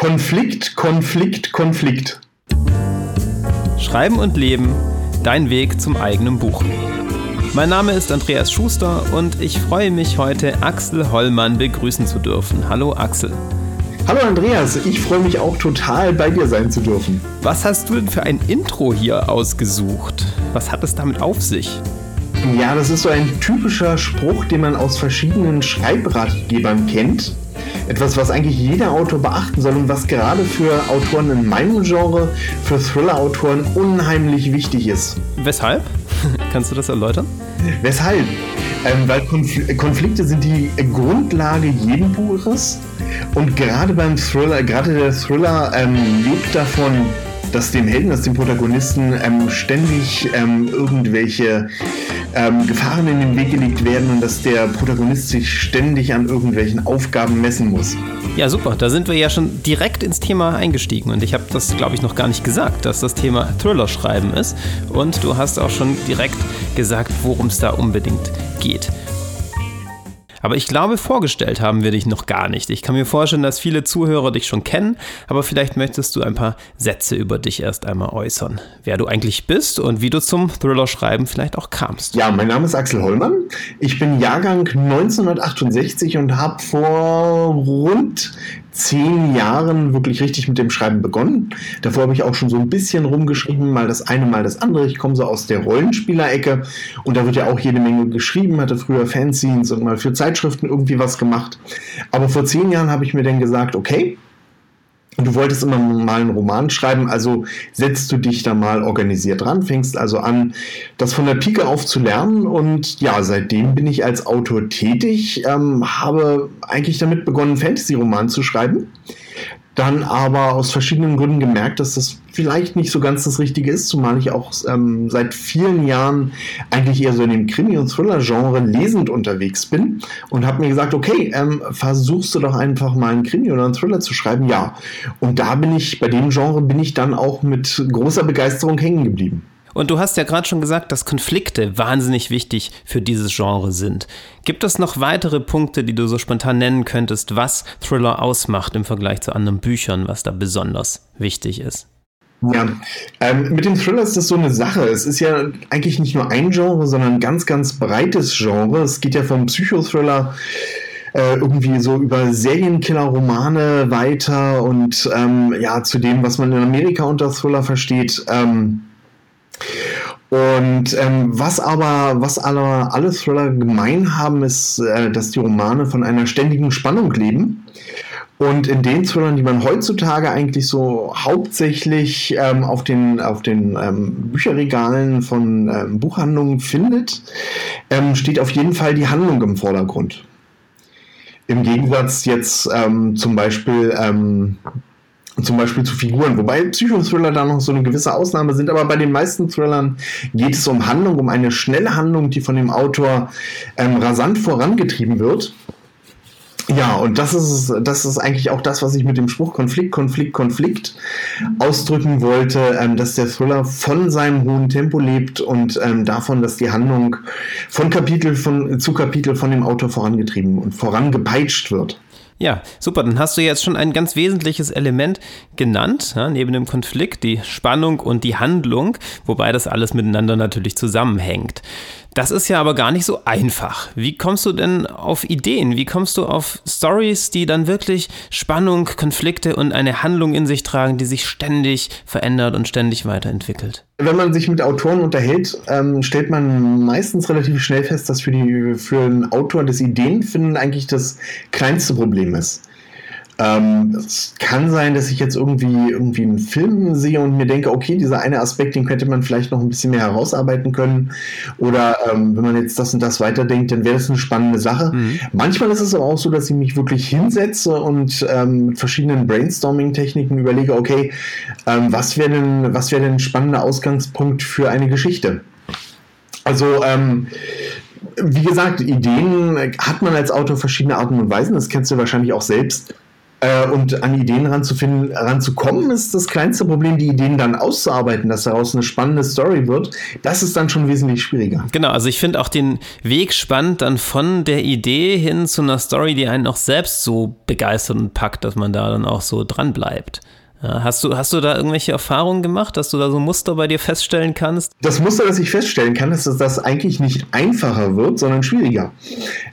Konflikt, Konflikt, Konflikt. Schreiben und Leben, dein Weg zum eigenen Buch. Mein Name ist Andreas Schuster und ich freue mich heute, Axel Hollmann begrüßen zu dürfen. Hallo Axel. Hallo Andreas, ich freue mich auch total bei dir sein zu dürfen. Was hast du denn für ein Intro hier ausgesucht? Was hat es damit auf sich? Ja, das ist so ein typischer Spruch, den man aus verschiedenen Schreibratgebern kennt. Etwas, was eigentlich jeder Autor beachten soll und was gerade für Autoren in meinem Genre, für Thriller-Autoren unheimlich wichtig ist. Weshalb? Kannst du das erläutern? Weshalb? Ähm, weil Konfl Konflikte sind die Grundlage jeden Buches und gerade beim Thriller, gerade der Thriller ähm, lebt davon, dass dem Helden, dass dem Protagonisten ähm, ständig ähm, irgendwelche ähm, Gefahren in den Weg gelegt werden und dass der Protagonist sich ständig an irgendwelchen Aufgaben messen muss. Ja, super. Da sind wir ja schon direkt ins Thema eingestiegen. Und ich habe das, glaube ich, noch gar nicht gesagt, dass das Thema Thriller schreiben ist. Und du hast auch schon direkt gesagt, worum es da unbedingt geht. Aber ich glaube, vorgestellt haben wir dich noch gar nicht. Ich kann mir vorstellen, dass viele Zuhörer dich schon kennen, aber vielleicht möchtest du ein paar Sätze über dich erst einmal äußern. Wer du eigentlich bist und wie du zum Thriller-Schreiben vielleicht auch kamst. Ja, mein Name ist Axel Hollmann. Ich bin Jahrgang 1968 und habe vor rund zehn Jahren wirklich richtig mit dem Schreiben begonnen. Davor habe ich auch schon so ein bisschen rumgeschrieben, mal das eine, mal das andere. Ich komme so aus der Rollenspielerecke und da wird ja auch jede Menge geschrieben, hatte früher Fanzines und mal für Zeitschriften irgendwie was gemacht. Aber vor zehn Jahren habe ich mir dann gesagt, okay, du wolltest immer mal einen Roman schreiben, also setzt du dich da mal organisiert dran, fängst also an, das von der Pike auf zu lernen. Und ja, seitdem bin ich als Autor tätig, ähm, habe eigentlich damit begonnen, Fantasy-Roman zu schreiben dann aber aus verschiedenen Gründen gemerkt, dass das vielleicht nicht so ganz das Richtige ist, zumal ich auch ähm, seit vielen Jahren eigentlich eher so in dem Krimi- und Thriller-Genre lesend unterwegs bin und habe mir gesagt, okay, ähm, versuchst du doch einfach mal einen Krimi oder einen Thriller zu schreiben? Ja. Und da bin ich, bei dem Genre bin ich dann auch mit großer Begeisterung hängen geblieben. Und du hast ja gerade schon gesagt, dass Konflikte wahnsinnig wichtig für dieses Genre sind. Gibt es noch weitere Punkte, die du so spontan nennen könntest, was Thriller ausmacht im Vergleich zu anderen Büchern, was da besonders wichtig ist? Ja, ähm, mit dem Thriller ist das so eine Sache. Es ist ja eigentlich nicht nur ein Genre, sondern ein ganz, ganz breites Genre. Es geht ja vom Psychothriller äh, irgendwie so über Serienkiller-Romane weiter und ähm, ja, zu dem, was man in Amerika unter Thriller versteht. Ähm, und ähm, was aber, was alle, alle Thriller gemein haben, ist, äh, dass die Romane von einer ständigen Spannung leben. Und in den Thrillern, die man heutzutage eigentlich so hauptsächlich ähm, auf den, auf den ähm, Bücherregalen von ähm, Buchhandlungen findet, ähm, steht auf jeden Fall die Handlung im Vordergrund. Im Gegensatz jetzt ähm, zum Beispiel ähm, zum Beispiel zu Figuren, wobei Psychothriller da noch so eine gewisse Ausnahme sind, aber bei den meisten Thrillern geht es um Handlung, um eine schnelle Handlung, die von dem Autor ähm, rasant vorangetrieben wird. Ja, und das ist, das ist eigentlich auch das, was ich mit dem Spruch Konflikt, Konflikt, Konflikt ausdrücken wollte, ähm, dass der Thriller von seinem hohen Tempo lebt und ähm, davon, dass die Handlung von Kapitel von, zu Kapitel von dem Autor vorangetrieben und vorangepeitscht wird. Ja, super. Dann hast du jetzt schon ein ganz wesentliches Element genannt, ja, neben dem Konflikt, die Spannung und die Handlung, wobei das alles miteinander natürlich zusammenhängt. Das ist ja aber gar nicht so einfach. Wie kommst du denn auf Ideen? Wie kommst du auf Stories, die dann wirklich Spannung, Konflikte und eine Handlung in sich tragen, die sich ständig verändert und ständig weiterentwickelt? Wenn man sich mit Autoren unterhält, ähm, stellt man meistens relativ schnell fest, dass für, die, für einen Autor das Ideenfinden eigentlich das kleinste Problem ist. Ähm, es kann sein, dass ich jetzt irgendwie, irgendwie einen Film sehe und mir denke, okay, dieser eine Aspekt, den könnte man vielleicht noch ein bisschen mehr herausarbeiten können. Oder ähm, wenn man jetzt das und das weiterdenkt, dann wäre das eine spannende Sache. Mhm. Manchmal ist es aber auch so, dass ich mich wirklich hinsetze und ähm, mit verschiedenen Brainstorming-Techniken überlege, okay, ähm, was wäre denn, was wäre denn ein spannender Ausgangspunkt für eine Geschichte? Also, ähm, wie gesagt, Ideen hat man als Autor verschiedene Arten und Weisen. Das kennst du wahrscheinlich auch selbst. Äh, und an Ideen ranzufinden, ranzukommen, ist das kleinste Problem, die Ideen dann auszuarbeiten, dass daraus eine spannende Story wird. Das ist dann schon wesentlich schwieriger. Genau, also ich finde auch den Weg spannend, dann von der Idee hin zu einer Story, die einen auch selbst so begeistert und packt, dass man da dann auch so dran bleibt. Hast du, hast du da irgendwelche Erfahrungen gemacht, dass du da so Muster bei dir feststellen kannst? Das Muster, das ich feststellen kann, ist, dass das eigentlich nicht einfacher wird, sondern schwieriger.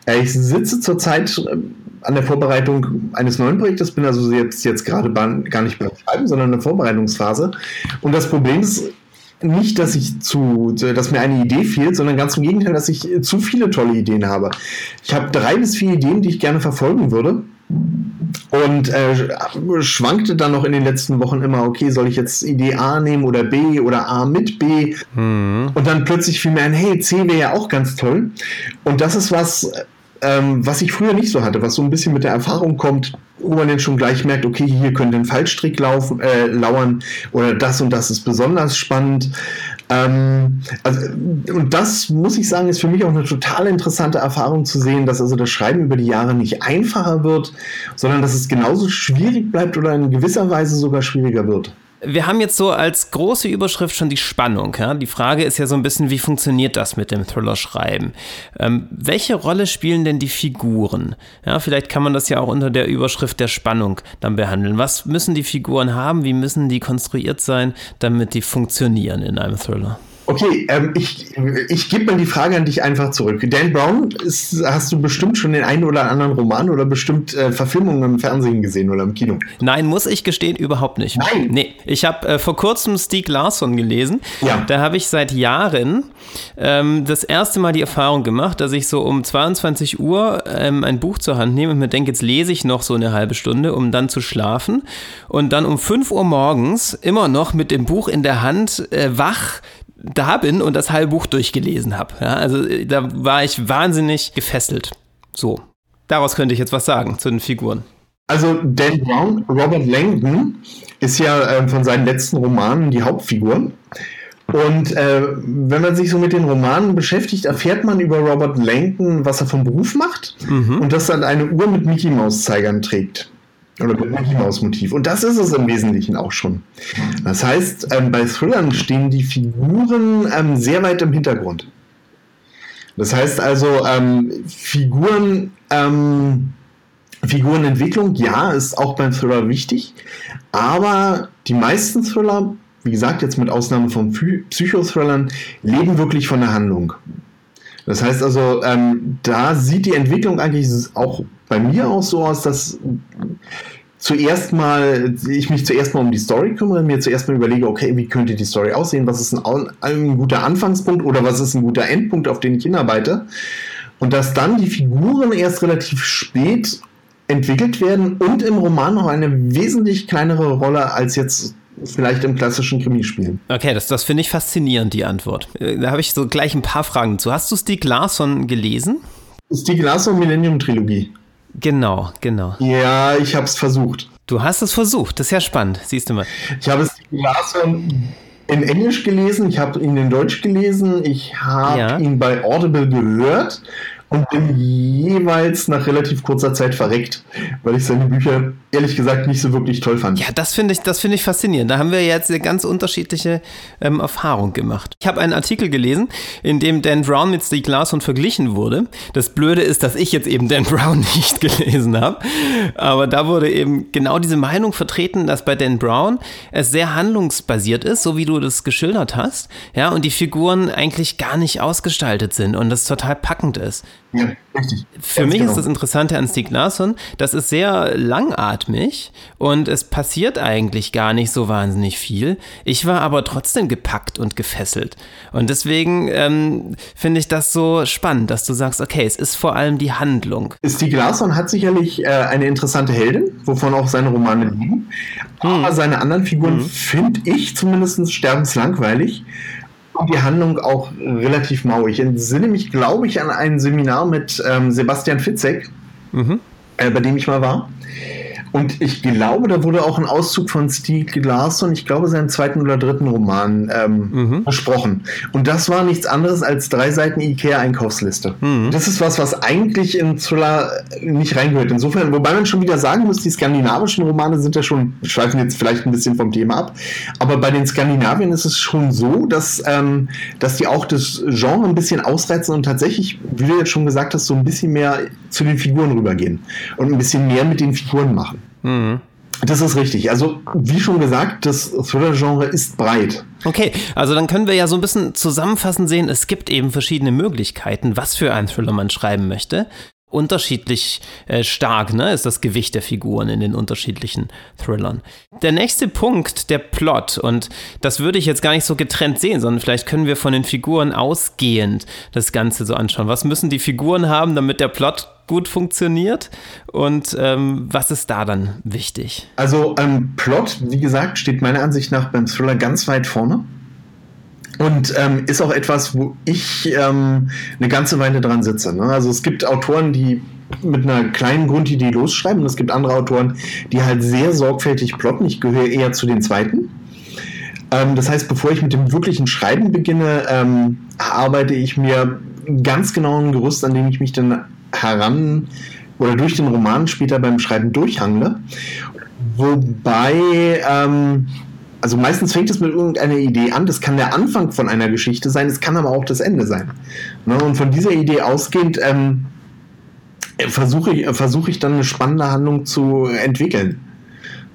Äh, ich sitze zurzeit äh, an der Vorbereitung eines neuen Projektes, bin also jetzt, jetzt gerade gar nicht beim Schreiben, sondern in der Vorbereitungsphase. Und das Problem ist, nicht, dass ich zu, dass mir eine Idee fehlt, sondern ganz im Gegenteil, dass ich zu viele tolle Ideen habe. Ich habe drei bis vier Ideen, die ich gerne verfolgen würde und äh, schwankte dann noch in den letzten Wochen immer, okay, soll ich jetzt Idee A nehmen oder B oder A mit B? Mhm. Und dann plötzlich fiel mir ein, hey, C wäre ja auch ganz toll. Und das ist was, ähm, was ich früher nicht so hatte, was so ein bisschen mit der Erfahrung kommt, wo man dann schon gleich merkt, okay, hier könnte ein Fallstrick laufen, äh, lauern oder das und das ist besonders spannend. Ähm, also, und das muss ich sagen, ist für mich auch eine total interessante Erfahrung zu sehen, dass also das Schreiben über die Jahre nicht einfacher wird, sondern dass es genauso schwierig bleibt oder in gewisser Weise sogar schwieriger wird. Wir haben jetzt so als große Überschrift schon die Spannung. Ja? Die Frage ist ja so ein bisschen, wie funktioniert das mit dem Thriller-Schreiben? Ähm, welche Rolle spielen denn die Figuren? Ja, vielleicht kann man das ja auch unter der Überschrift der Spannung dann behandeln. Was müssen die Figuren haben? Wie müssen die konstruiert sein, damit die funktionieren in einem Thriller? Okay, ähm, ich, ich gebe mal die Frage an dich einfach zurück. Dan Brown, ist, hast du bestimmt schon den einen oder anderen Roman oder bestimmt äh, Verfilmungen im Fernsehen gesehen oder im Kino? Nein, muss ich gestehen, überhaupt nicht. Nein. Nee, ich habe äh, vor kurzem Stieg Larsson gelesen. Ja. Da habe ich seit Jahren ähm, das erste Mal die Erfahrung gemacht, dass ich so um 22 Uhr ähm, ein Buch zur Hand nehme und mir denke, jetzt lese ich noch so eine halbe Stunde, um dann zu schlafen. Und dann um 5 Uhr morgens immer noch mit dem Buch in der Hand äh, wach da bin und das halbe Buch durchgelesen habe. Ja, also äh, da war ich wahnsinnig gefesselt. So, daraus könnte ich jetzt was sagen zu den Figuren. Also Dan Brown, Robert Langdon, ist ja äh, von seinen letzten Romanen die Hauptfigur. Und äh, wenn man sich so mit den Romanen beschäftigt, erfährt man über Robert Langdon, was er vom Beruf macht mhm. und dass er eine Uhr mit Mickey Maus Zeigern trägt. Oder Maus Motiv. Und das ist es im Wesentlichen auch schon. Das heißt, ähm, bei Thrillern stehen die Figuren ähm, sehr weit im Hintergrund. Das heißt also, ähm, Figuren, ähm, Figurenentwicklung, ja, ist auch beim Thriller wichtig. Aber die meisten Thriller, wie gesagt, jetzt mit Ausnahme von Psychothrillern, leben wirklich von der Handlung. Das heißt also, ähm, da sieht die Entwicklung eigentlich auch bei mir auch so aus, dass zuerst mal, ich mich zuerst mal um die Story kümmere, mir zuerst mal überlege, okay, wie könnte die Story aussehen, was ist ein, ein guter Anfangspunkt oder was ist ein guter Endpunkt, auf den ich hinarbeite. Und dass dann die Figuren erst relativ spät entwickelt werden und im Roman noch eine wesentlich kleinere Rolle als jetzt vielleicht im klassischen Krimi spielen. Okay, das, das finde ich faszinierend, die Antwort. Äh, da habe ich so gleich ein paar Fragen zu. Hast du Stieg Larsson gelesen? Stieg Larsson Millennium Trilogie. Genau, genau. Ja, ich habe es versucht. Du hast es versucht, das ist ja spannend, siehst du mal. Ich habe Stieg Larsson in Englisch gelesen, ich habe ihn in Deutsch gelesen, ich habe ja. ihn bei Audible gehört und bin jeweils nach relativ kurzer Zeit verreckt, weil ich seine Bücher ehrlich gesagt nicht so wirklich toll fand. Ja, das finde ich, das ich faszinierend. Da haben wir jetzt eine ganz unterschiedliche ähm, Erfahrung gemacht. Ich habe einen Artikel gelesen, in dem Dan Brown mit Stieg Larsson verglichen wurde. Das Blöde ist, dass ich jetzt eben Dan Brown nicht gelesen habe. Aber da wurde eben genau diese Meinung vertreten, dass bei Dan Brown es sehr handlungsbasiert ist, so wie du das geschildert hast. Ja, und die Figuren eigentlich gar nicht ausgestaltet sind und das total packend ist. Ja, richtig. Für Ganz mich genau. ist das Interessante an Stieg Larsson, das ist sehr langatmig und es passiert eigentlich gar nicht so wahnsinnig viel. Ich war aber trotzdem gepackt und gefesselt. Und deswegen ähm, finde ich das so spannend, dass du sagst, okay, es ist vor allem die Handlung. Stieg Larsson hat sicherlich äh, eine interessante Heldin, wovon auch seine Romane liegen. Aber hm. seine anderen Figuren hm. finde ich zumindest sterbenslangweilig die Handlung auch relativ mau. Ich entsinne mich, glaube ich, an ein Seminar mit ähm, Sebastian Fitzek, mhm. äh, bei dem ich mal war. Und ich glaube, da wurde auch ein Auszug von Stieg Larsson, ich glaube, seinen zweiten oder dritten Roman ähm, mhm. besprochen. Und das war nichts anderes als drei Seiten IKEA-Einkaufsliste. Mhm. Das ist was, was eigentlich in Thriller nicht reingehört. Insofern, wobei man schon wieder sagen muss, die skandinavischen Romane sind ja schon, schweifen jetzt vielleicht ein bisschen vom Thema ab, aber bei den Skandinaviern ist es schon so, dass, ähm, dass die auch das Genre ein bisschen ausreizen und tatsächlich, wie du jetzt schon gesagt hast, so ein bisschen mehr zu den Figuren rübergehen und ein bisschen mehr mit den Figuren machen. Mhm. Das ist richtig. Also, wie schon gesagt, das Thriller-Genre ist breit. Okay, also dann können wir ja so ein bisschen zusammenfassend sehen, es gibt eben verschiedene Möglichkeiten, was für einen Thriller man schreiben möchte unterschiedlich äh, stark, ne, ist das Gewicht der Figuren in den unterschiedlichen Thrillern. Der nächste Punkt, der Plot, und das würde ich jetzt gar nicht so getrennt sehen, sondern vielleicht können wir von den Figuren ausgehend das Ganze so anschauen. Was müssen die Figuren haben, damit der Plot gut funktioniert und ähm, was ist da dann wichtig? Also ähm, Plot, wie gesagt, steht meiner Ansicht nach beim Thriller ganz weit vorne. Und ähm, ist auch etwas, wo ich ähm, eine ganze Weile dran sitze. Ne? Also es gibt Autoren, die mit einer kleinen Grundidee losschreiben und es gibt andere Autoren, die halt sehr sorgfältig plotten. Ich gehöre eher zu den zweiten. Ähm, das heißt, bevor ich mit dem wirklichen Schreiben beginne, ähm, arbeite ich mir ganz genau ein Gerüst, an dem ich mich dann heran oder durch den Roman später beim Schreiben durchhangle. Wobei ähm, also meistens fängt es mit irgendeiner Idee an. Das kann der Anfang von einer Geschichte sein, es kann aber auch das Ende sein. Ne? Und von dieser Idee ausgehend ähm, versuche ich, versuch ich dann eine spannende Handlung zu entwickeln.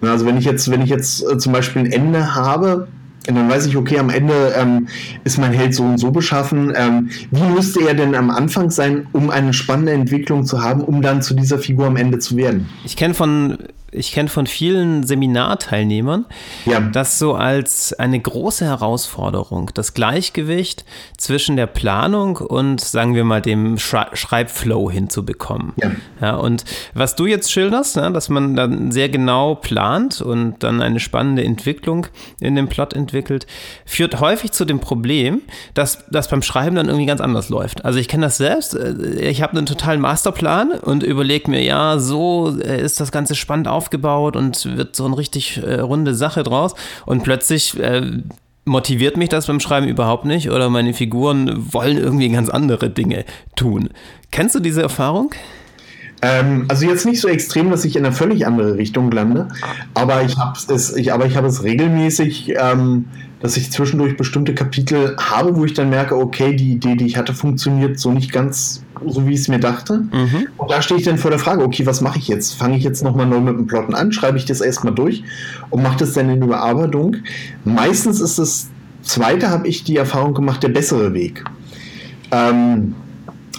Ne? Also wenn ich jetzt, wenn ich jetzt äh, zum Beispiel ein Ende habe, und dann weiß ich, okay, am Ende ähm, ist mein Held so und so beschaffen. Ähm, wie müsste er denn am Anfang sein, um eine spannende Entwicklung zu haben, um dann zu dieser Figur am Ende zu werden? Ich kenne von ich kenne von vielen Seminarteilnehmern, ja. das so als eine große Herausforderung, das Gleichgewicht zwischen der Planung und, sagen wir mal, dem Schreibflow hinzubekommen. Ja. ja. und was du jetzt schilderst, ja, dass man dann sehr genau plant und dann eine spannende Entwicklung in dem Plot entwickelt, führt häufig zu dem Problem, dass das beim Schreiben dann irgendwie ganz anders läuft. Also ich kenne das selbst. Äh, ich habe einen totalen Masterplan und überlege mir, ja, so äh, ist das Ganze spannend auf aufgebaut und wird so eine richtig äh, runde Sache draus. Und plötzlich äh, motiviert mich das beim Schreiben überhaupt nicht oder meine Figuren wollen irgendwie ganz andere Dinge tun. Kennst du diese Erfahrung? Ähm, also jetzt nicht so extrem, dass ich in eine völlig andere Richtung lande, aber ich habe es, ich, ich habe es regelmäßig, ähm, dass ich zwischendurch bestimmte Kapitel habe, wo ich dann merke, okay, die Idee, die ich hatte, funktioniert so nicht ganz so, wie ich es mir dachte. Mhm. Und da stehe ich dann vor der Frage, okay, was mache ich jetzt? Fange ich jetzt nochmal neu mit dem Plotten an? Schreibe ich das erstmal durch und mache das dann in Überarbeitung? Meistens ist das zweite, habe ich die Erfahrung gemacht, der bessere Weg. Ähm,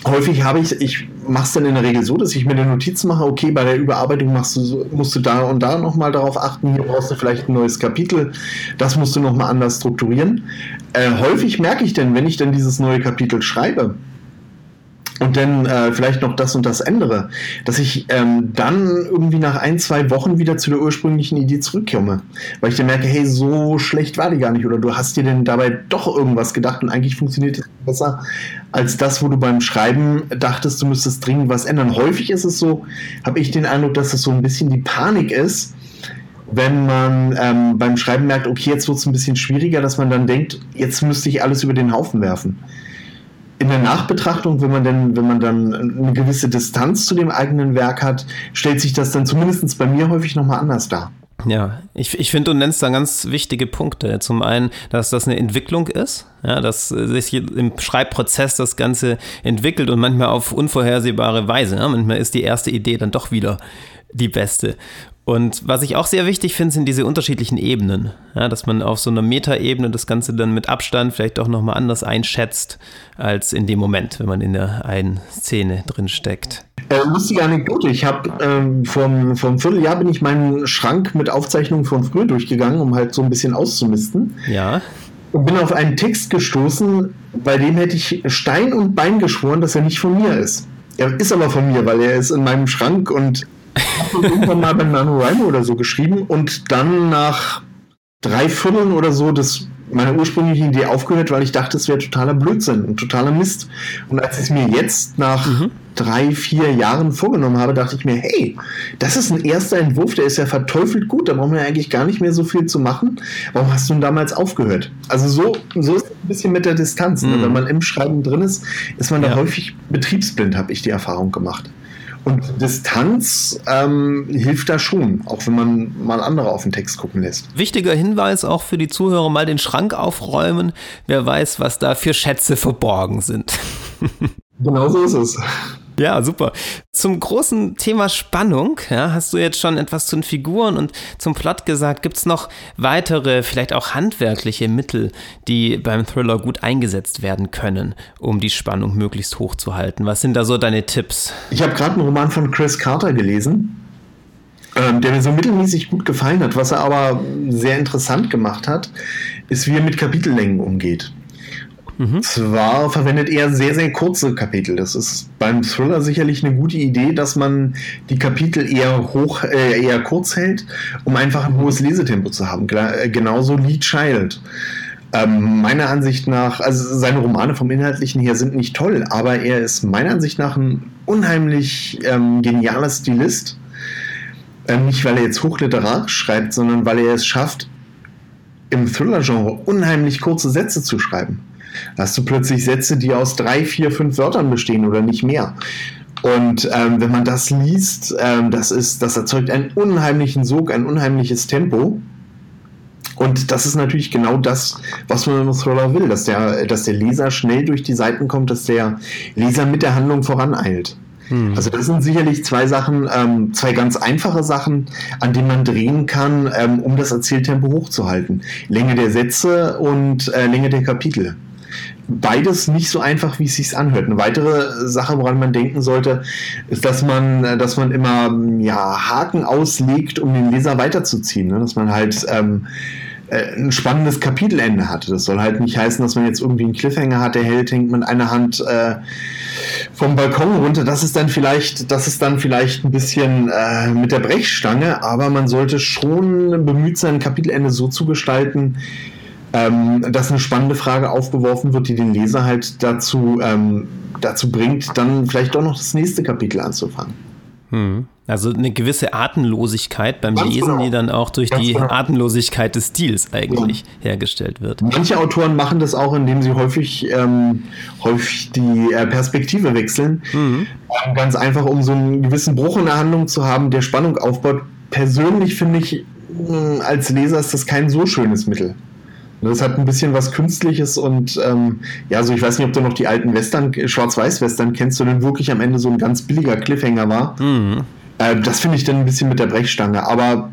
häufig habe ich, ich mache es dann in der Regel so, dass ich mir eine Notiz mache, okay, bei der Überarbeitung machst du, musst du da und da nochmal darauf achten, hier brauchst du vielleicht ein neues Kapitel, das musst du nochmal anders strukturieren. Äh, häufig merke ich dann, wenn ich dann dieses neue Kapitel schreibe, und dann äh, vielleicht noch das und das ändere, dass ich ähm, dann irgendwie nach ein, zwei Wochen wieder zu der ursprünglichen Idee zurückkomme. Weil ich dann merke, hey, so schlecht war die gar nicht. Oder du hast dir denn dabei doch irgendwas gedacht und eigentlich funktioniert es besser als das, wo du beim Schreiben dachtest, du müsstest dringend was ändern. Häufig ist es so, habe ich den Eindruck, dass es so ein bisschen die Panik ist, wenn man ähm, beim Schreiben merkt, okay, jetzt wird es ein bisschen schwieriger, dass man dann denkt, jetzt müsste ich alles über den Haufen werfen in der Nachbetrachtung, wenn man denn, wenn man dann eine gewisse Distanz zu dem eigenen Werk hat, stellt sich das dann zumindest bei mir häufig nochmal anders dar. Ja, ich, ich finde, du nennst da ganz wichtige Punkte. Zum einen, dass das eine Entwicklung ist, ja, dass sich im Schreibprozess das Ganze entwickelt und manchmal auf unvorhersehbare Weise. Ja. Manchmal ist die erste Idee dann doch wieder die beste. Und was ich auch sehr wichtig finde, sind diese unterschiedlichen Ebenen. Ja, dass man auf so einer Metaebene das Ganze dann mit Abstand vielleicht auch nochmal anders einschätzt, als in dem Moment, wenn man in der einen Szene drin steckt. Äh, lustige Anekdote. Ich habe ähm, vom, vom Vierteljahr bin ich meinen Schrank mit Aufzeichnungen von früher durchgegangen, um halt so ein bisschen auszumisten. Ja. Und bin auf einen Text gestoßen, bei dem hätte ich Stein und Bein geschworen, dass er nicht von mir ist. Er ist aber von mir, weil er ist in meinem Schrank und habe irgendwann mal bei NaNoWriMo oder so geschrieben und dann nach drei Vierteln oder so das meine ursprüngliche Idee aufgehört, weil ich dachte, es wäre totaler Blödsinn und totaler Mist. Und als ich es mir jetzt nach mhm. drei, vier Jahren vorgenommen habe, dachte ich mir, hey, das ist ein erster Entwurf, der ist ja verteufelt gut, da brauchen wir eigentlich gar nicht mehr so viel zu machen. Warum hast du denn damals aufgehört? Also so, so ist es ein bisschen mit der Distanz. Ne? Mhm. Wenn man im Schreiben drin ist, ist man da ja. häufig betriebsblind, habe ich die Erfahrung gemacht. Und Distanz ähm, hilft da schon, auch wenn man mal andere auf den Text gucken lässt. Wichtiger Hinweis auch für die Zuhörer, mal den Schrank aufräumen. Wer weiß, was da für Schätze verborgen sind. genau so ist es. Ja, super. Zum großen Thema Spannung, ja, hast du jetzt schon etwas zu den Figuren und zum Plot gesagt. Gibt es noch weitere, vielleicht auch handwerkliche Mittel, die beim Thriller gut eingesetzt werden können, um die Spannung möglichst hoch zu halten? Was sind da so deine Tipps? Ich habe gerade einen Roman von Chris Carter gelesen, ähm, der mir so mittelmäßig gut gefallen hat. Was er aber sehr interessant gemacht hat, ist, wie er mit Kapitellängen umgeht. Mhm. Zwar verwendet er sehr, sehr kurze Kapitel. Das ist beim Thriller sicherlich eine gute Idee, dass man die Kapitel eher hoch, äh, eher kurz hält, um einfach ein hohes Lesetempo zu haben. Äh, genauso Lee Child. Ähm, meiner Ansicht nach, also seine Romane vom Inhaltlichen her sind nicht toll, aber er ist meiner Ansicht nach ein unheimlich ähm, genialer Stilist. Ähm, nicht, weil er jetzt hochliterarisch schreibt, sondern weil er es schafft, im Thriller-Genre unheimlich kurze Sätze zu schreiben hast du plötzlich Sätze, die aus drei, vier, fünf Wörtern bestehen oder nicht mehr. Und ähm, wenn man das liest, ähm, das, ist, das erzeugt einen unheimlichen Sog, ein unheimliches Tempo. Und das ist natürlich genau das, was man im Thriller will, dass der, dass der Leser schnell durch die Seiten kommt, dass der Leser mit der Handlung voraneilt. Hm. Also das sind sicherlich zwei Sachen, ähm, zwei ganz einfache Sachen, an denen man drehen kann, ähm, um das Erzähltempo hochzuhalten. Länge der Sätze und äh, Länge der Kapitel beides nicht so einfach, wie es sich anhört. Eine weitere Sache, woran man denken sollte, ist, dass man, dass man immer ja, Haken auslegt, um den Leser weiterzuziehen. Ne? Dass man halt ähm, äh, ein spannendes Kapitelende hat. Das soll halt nicht heißen, dass man jetzt irgendwie einen Cliffhanger hat, der hält, hängt mit einer Hand äh, vom Balkon runter. Das ist dann vielleicht, das ist dann vielleicht ein bisschen äh, mit der Brechstange, aber man sollte schon bemüht sein, ein Kapitelende so zu gestalten, ähm, dass eine spannende Frage aufgeworfen wird, die den Leser halt dazu, ähm, dazu bringt, dann vielleicht doch noch das nächste Kapitel anzufangen. Hm. Also eine gewisse Atemlosigkeit beim Ganz Lesen, genau. die dann auch durch Ganz die genau. Atemlosigkeit des Stils eigentlich ja. hergestellt wird. Manche Autoren machen das auch, indem sie häufig, ähm, häufig die äh, Perspektive wechseln. Mhm. Ähm, ganz einfach, um so einen gewissen Bruch in der Handlung zu haben, der Spannung aufbaut. Persönlich finde ich, mh, als Leser ist das kein so schönes Mittel. Das hat ein bisschen was Künstliches und ähm, ja, also ich weiß nicht, ob du noch die alten Western, Schwarz-Weiß-Western kennst, denn wirklich am Ende so ein ganz billiger Cliffhanger war. Mhm. Äh, das finde ich dann ein bisschen mit der Brechstange. Aber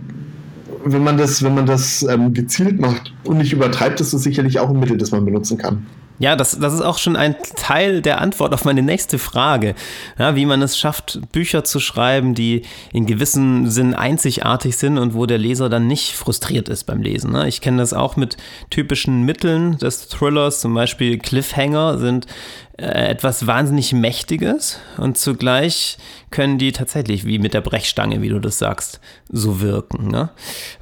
wenn man das, wenn man das ähm, gezielt macht und nicht übertreibt, ist das sicherlich auch ein Mittel, das man benutzen kann. Ja, das, das ist auch schon ein Teil der Antwort auf meine nächste Frage. Ja, wie man es schafft, Bücher zu schreiben, die in gewissem Sinn einzigartig sind und wo der Leser dann nicht frustriert ist beim Lesen. Ne? Ich kenne das auch mit typischen Mitteln des Thrillers, zum Beispiel Cliffhanger sind etwas wahnsinnig Mächtiges und zugleich können die tatsächlich wie mit der Brechstange, wie du das sagst, so wirken. Ne?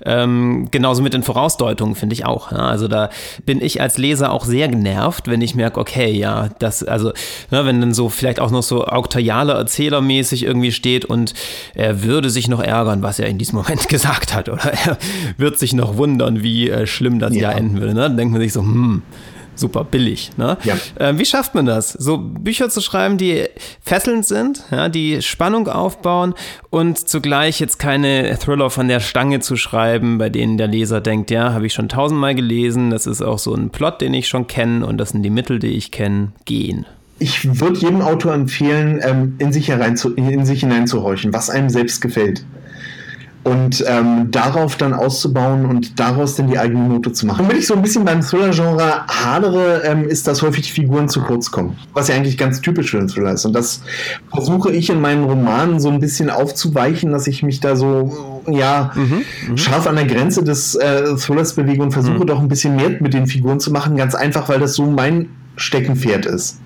Ähm, genauso mit den Vorausdeutungen finde ich auch. Ne? Also da bin ich als Leser auch sehr genervt, wenn ich merke, okay, ja, das, also, ne, wenn dann so vielleicht auch noch so auktorialer Erzählermäßig irgendwie steht und er würde sich noch ärgern, was er in diesem Moment gesagt hat, oder er wird sich noch wundern, wie äh, schlimm das ja. Enden würde. Ne? Dann denkt man sich so, hm, super billig. Ne? Ja. Äh, wie schafft man das? So Bücher zu schreiben, die fesselnd sind, ja, die Spannung aufbauen und zugleich jetzt keine Thriller von der Stange zu schreiben, bei denen der Leser denkt, ja, habe ich schon tausendmal gelesen, das ist auch so ein Plot, den ich schon kenne und das sind die Mittel, die ich kenne, gehen. Ich würde jedem Autor empfehlen, ähm, in sich, herein zu, in sich hineinzuhorchen, was einem selbst gefällt und ähm, darauf dann auszubauen und daraus dann die eigene Note zu machen. Und wenn ich so ein bisschen beim Thriller-Genre hadere, ähm, ist, dass häufig die Figuren zu kurz kommen, was ja eigentlich ganz typisch für einen Thriller ist. Und das versuche ich in meinen Romanen so ein bisschen aufzuweichen, dass ich mich da so, ja, mhm, mhm. scharf an der Grenze des äh, Thrillers bewege und versuche mhm. doch ein bisschen mehr mit den Figuren zu machen, ganz einfach, weil das so mein Steckenpferd ist.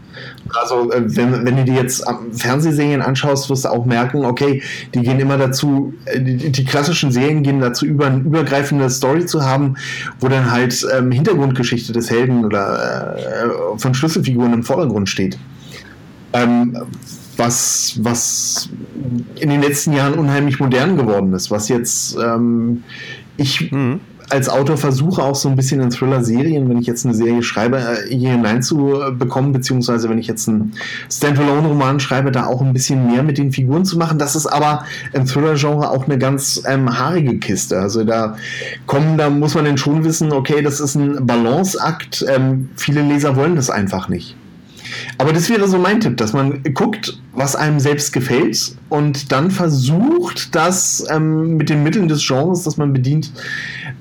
Also äh, wenn, wenn du dir jetzt Fernsehserien anschaust, wirst du auch merken, okay, die gehen immer dazu, äh, die, die klassischen Serien gehen dazu über, eine übergreifende Story zu haben, wo dann halt ähm, Hintergrundgeschichte des Helden oder äh, von Schlüsselfiguren im Vordergrund steht. Ähm, was, was in den letzten Jahren unheimlich modern geworden ist, was jetzt ähm, ich mhm als Autor versuche auch so ein bisschen in Thriller-Serien, wenn ich jetzt eine Serie schreibe, äh, hier hineinzubekommen, beziehungsweise wenn ich jetzt einen Standalone-Roman schreibe, da auch ein bisschen mehr mit den Figuren zu machen. Das ist aber im Thriller-Genre auch eine ganz ähm, haarige Kiste. Also da kommen, da muss man dann schon wissen, okay, das ist ein Balanceakt. Ähm, viele Leser wollen das einfach nicht. Aber das wäre so mein Tipp, dass man guckt, was einem selbst gefällt und dann versucht, das ähm, mit den Mitteln des Genres, das man bedient,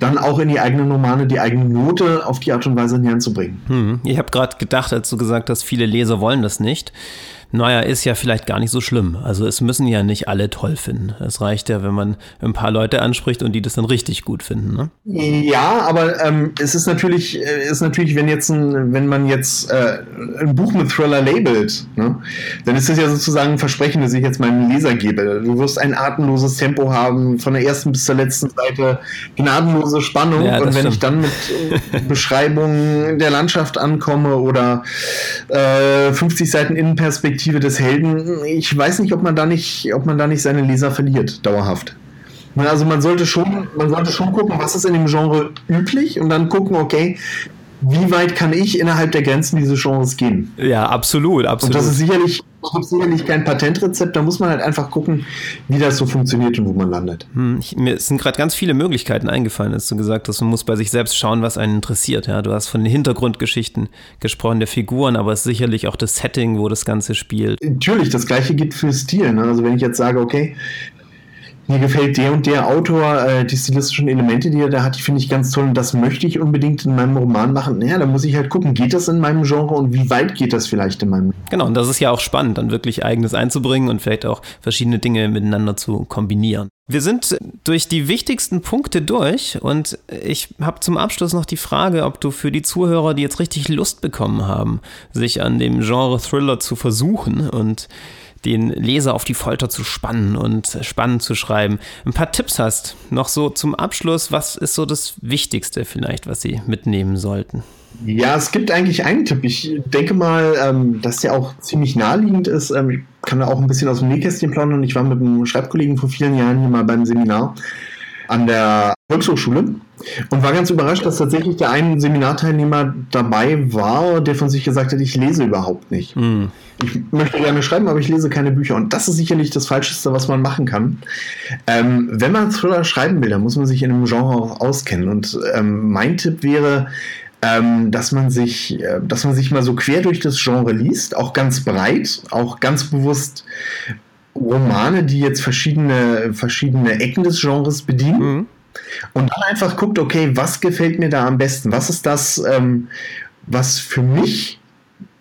dann auch in die eigenen Romane, die eigene Note auf die Art und Weise näher zu bringen. Hm. Ich habe gerade gedacht, als du gesagt hast, viele Leser wollen das nicht naja, ist ja vielleicht gar nicht so schlimm. Also es müssen ja nicht alle toll finden. Es reicht ja, wenn man ein paar Leute anspricht und die das dann richtig gut finden. Ne? Ja, aber ähm, es ist natürlich, äh, ist natürlich, wenn jetzt ein, wenn man jetzt äh, ein Buch mit Thriller labelt, ne, dann ist das ja sozusagen ein Versprechen, das ich jetzt meinem Leser gebe. Du wirst ein atemloses Tempo haben, von der ersten bis zur letzten Seite, gnadenlose Spannung. Ja, und wenn stimmt. ich dann mit äh, Beschreibungen der Landschaft ankomme oder äh, 50 Seiten Innenperspektive, Perspektive des Helden, ich weiß nicht, ob man da nicht, ob man da nicht seine Leser verliert, dauerhaft. Also man sollte schon, man sollte schon gucken, was ist in dem Genre üblich und dann gucken, okay, wie weit kann ich innerhalb der Grenzen dieses Genres gehen? Ja, absolut, absolut. Und das ist sicherlich, sicherlich kein Patentrezept, da muss man halt einfach gucken, wie das so funktioniert und wo man landet. Hm, ich, mir sind gerade ganz viele Möglichkeiten eingefallen, als du gesagt hast, man muss bei sich selbst schauen, was einen interessiert. Ja, du hast von den Hintergrundgeschichten gesprochen, der Figuren, aber es ist sicherlich auch das Setting, wo das Ganze spielt. Natürlich, das gleiche gilt für Stil. Ne? Also wenn ich jetzt sage, okay, mir gefällt der und der Autor, äh, die stilistischen Elemente, die er da hat, die finde ich ganz toll und das möchte ich unbedingt in meinem Roman machen. Naja, da muss ich halt gucken, geht das in meinem Genre und wie weit geht das vielleicht in meinem Genau, und das ist ja auch spannend, dann wirklich eigenes einzubringen und vielleicht auch verschiedene Dinge miteinander zu kombinieren. Wir sind durch die wichtigsten Punkte durch und ich habe zum Abschluss noch die Frage, ob du für die Zuhörer, die jetzt richtig Lust bekommen haben, sich an dem Genre Thriller zu versuchen und den Leser auf die Folter zu spannen und spannend zu schreiben. Ein paar Tipps hast, noch so zum Abschluss, was ist so das Wichtigste vielleicht, was sie mitnehmen sollten? Ja, es gibt eigentlich einen Tipp. Ich denke mal, ähm, dass der auch ziemlich naheliegend ist. Ähm, ich kann da auch ein bisschen aus dem Nähkästchen plaudern. Ich war mit einem Schreibkollegen vor vielen Jahren hier mal beim Seminar an der Volkshochschule und war ganz überrascht, dass tatsächlich der ein Seminarteilnehmer dabei war, der von sich gesagt hat, ich lese überhaupt nicht. Mm. Ich möchte gerne schreiben, aber ich lese keine Bücher. Und das ist sicherlich das Falscheste, was man machen kann. Ähm, wenn man Thriller schreiben will, dann muss man sich in einem Genre auch auskennen. Und ähm, mein Tipp wäre, ähm, dass man sich, äh, dass man sich mal so quer durch das Genre liest, auch ganz breit, auch ganz bewusst Romane, die jetzt verschiedene, verschiedene Ecken des Genres bedienen. Mhm. Und dann einfach guckt, okay, was gefällt mir da am besten? Was ist das, ähm, was für mich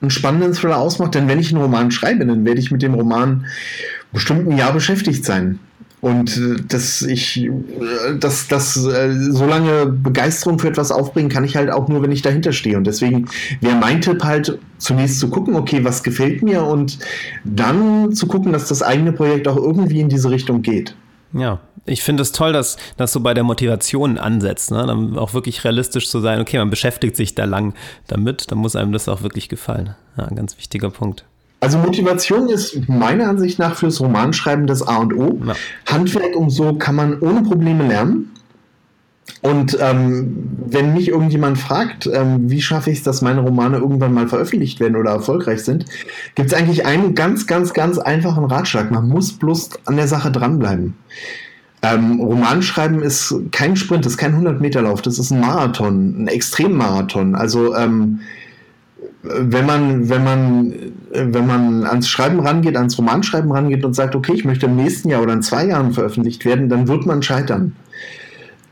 einen spannenden Thriller ausmacht? Denn wenn ich einen Roman schreibe, dann werde ich mit dem Roman bestimmt ein Jahr beschäftigt sein. Und äh, dass ich, äh, dass, dass äh, so lange Begeisterung für etwas aufbringen kann ich halt auch nur, wenn ich dahinter stehe. Und deswegen wäre mein Tipp halt zunächst zu gucken, okay, was gefällt mir und dann zu gucken, dass das eigene Projekt auch irgendwie in diese Richtung geht. Ja, ich finde es toll, dass das so bei der Motivation ansetzt, ne? dann auch wirklich realistisch zu sein, okay, man beschäftigt sich da lang damit, dann muss einem das auch wirklich gefallen. Ja, ein ganz wichtiger Punkt. Also Motivation ist meiner Ansicht nach fürs Romanschreiben das A und O. Ja. Handwerk und so kann man ohne Probleme lernen. Und ähm, wenn mich irgendjemand fragt, ähm, wie schaffe ich es, dass meine Romane irgendwann mal veröffentlicht werden oder erfolgreich sind, gibt es eigentlich einen ganz, ganz, ganz einfachen Ratschlag. Man muss bloß an der Sache dranbleiben. Ähm, Romanschreiben ist kein Sprint, ist kein 100-Meter-Lauf, das ist ein Marathon, ein Extremmarathon. Also ähm, wenn man, wenn man, wenn man ans Schreiben rangeht, ans Romanschreiben rangeht und sagt, okay, ich möchte im nächsten Jahr oder in zwei Jahren veröffentlicht werden, dann wird man scheitern.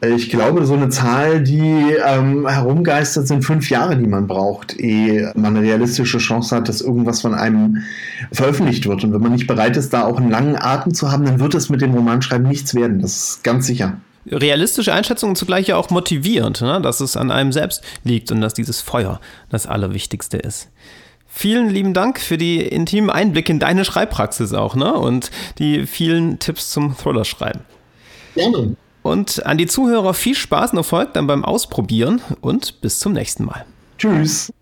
Ich glaube, so eine Zahl, die ähm, herumgeistert, sind fünf Jahre, die man braucht, ehe man eine realistische Chance hat, dass irgendwas von einem veröffentlicht wird. Und wenn man nicht bereit ist, da auch einen langen Atem zu haben, dann wird es mit dem Romanschreiben nichts werden. Das ist ganz sicher realistische Einschätzung und zugleich ja auch motivierend, ne? dass es an einem selbst liegt und dass dieses Feuer das Allerwichtigste ist. Vielen lieben Dank für die intimen Einblicke in deine Schreibpraxis auch ne? und die vielen Tipps zum Thriller-Schreiben. Gerne. Und an die Zuhörer viel Spaß und Erfolg dann beim Ausprobieren und bis zum nächsten Mal. Tschüss.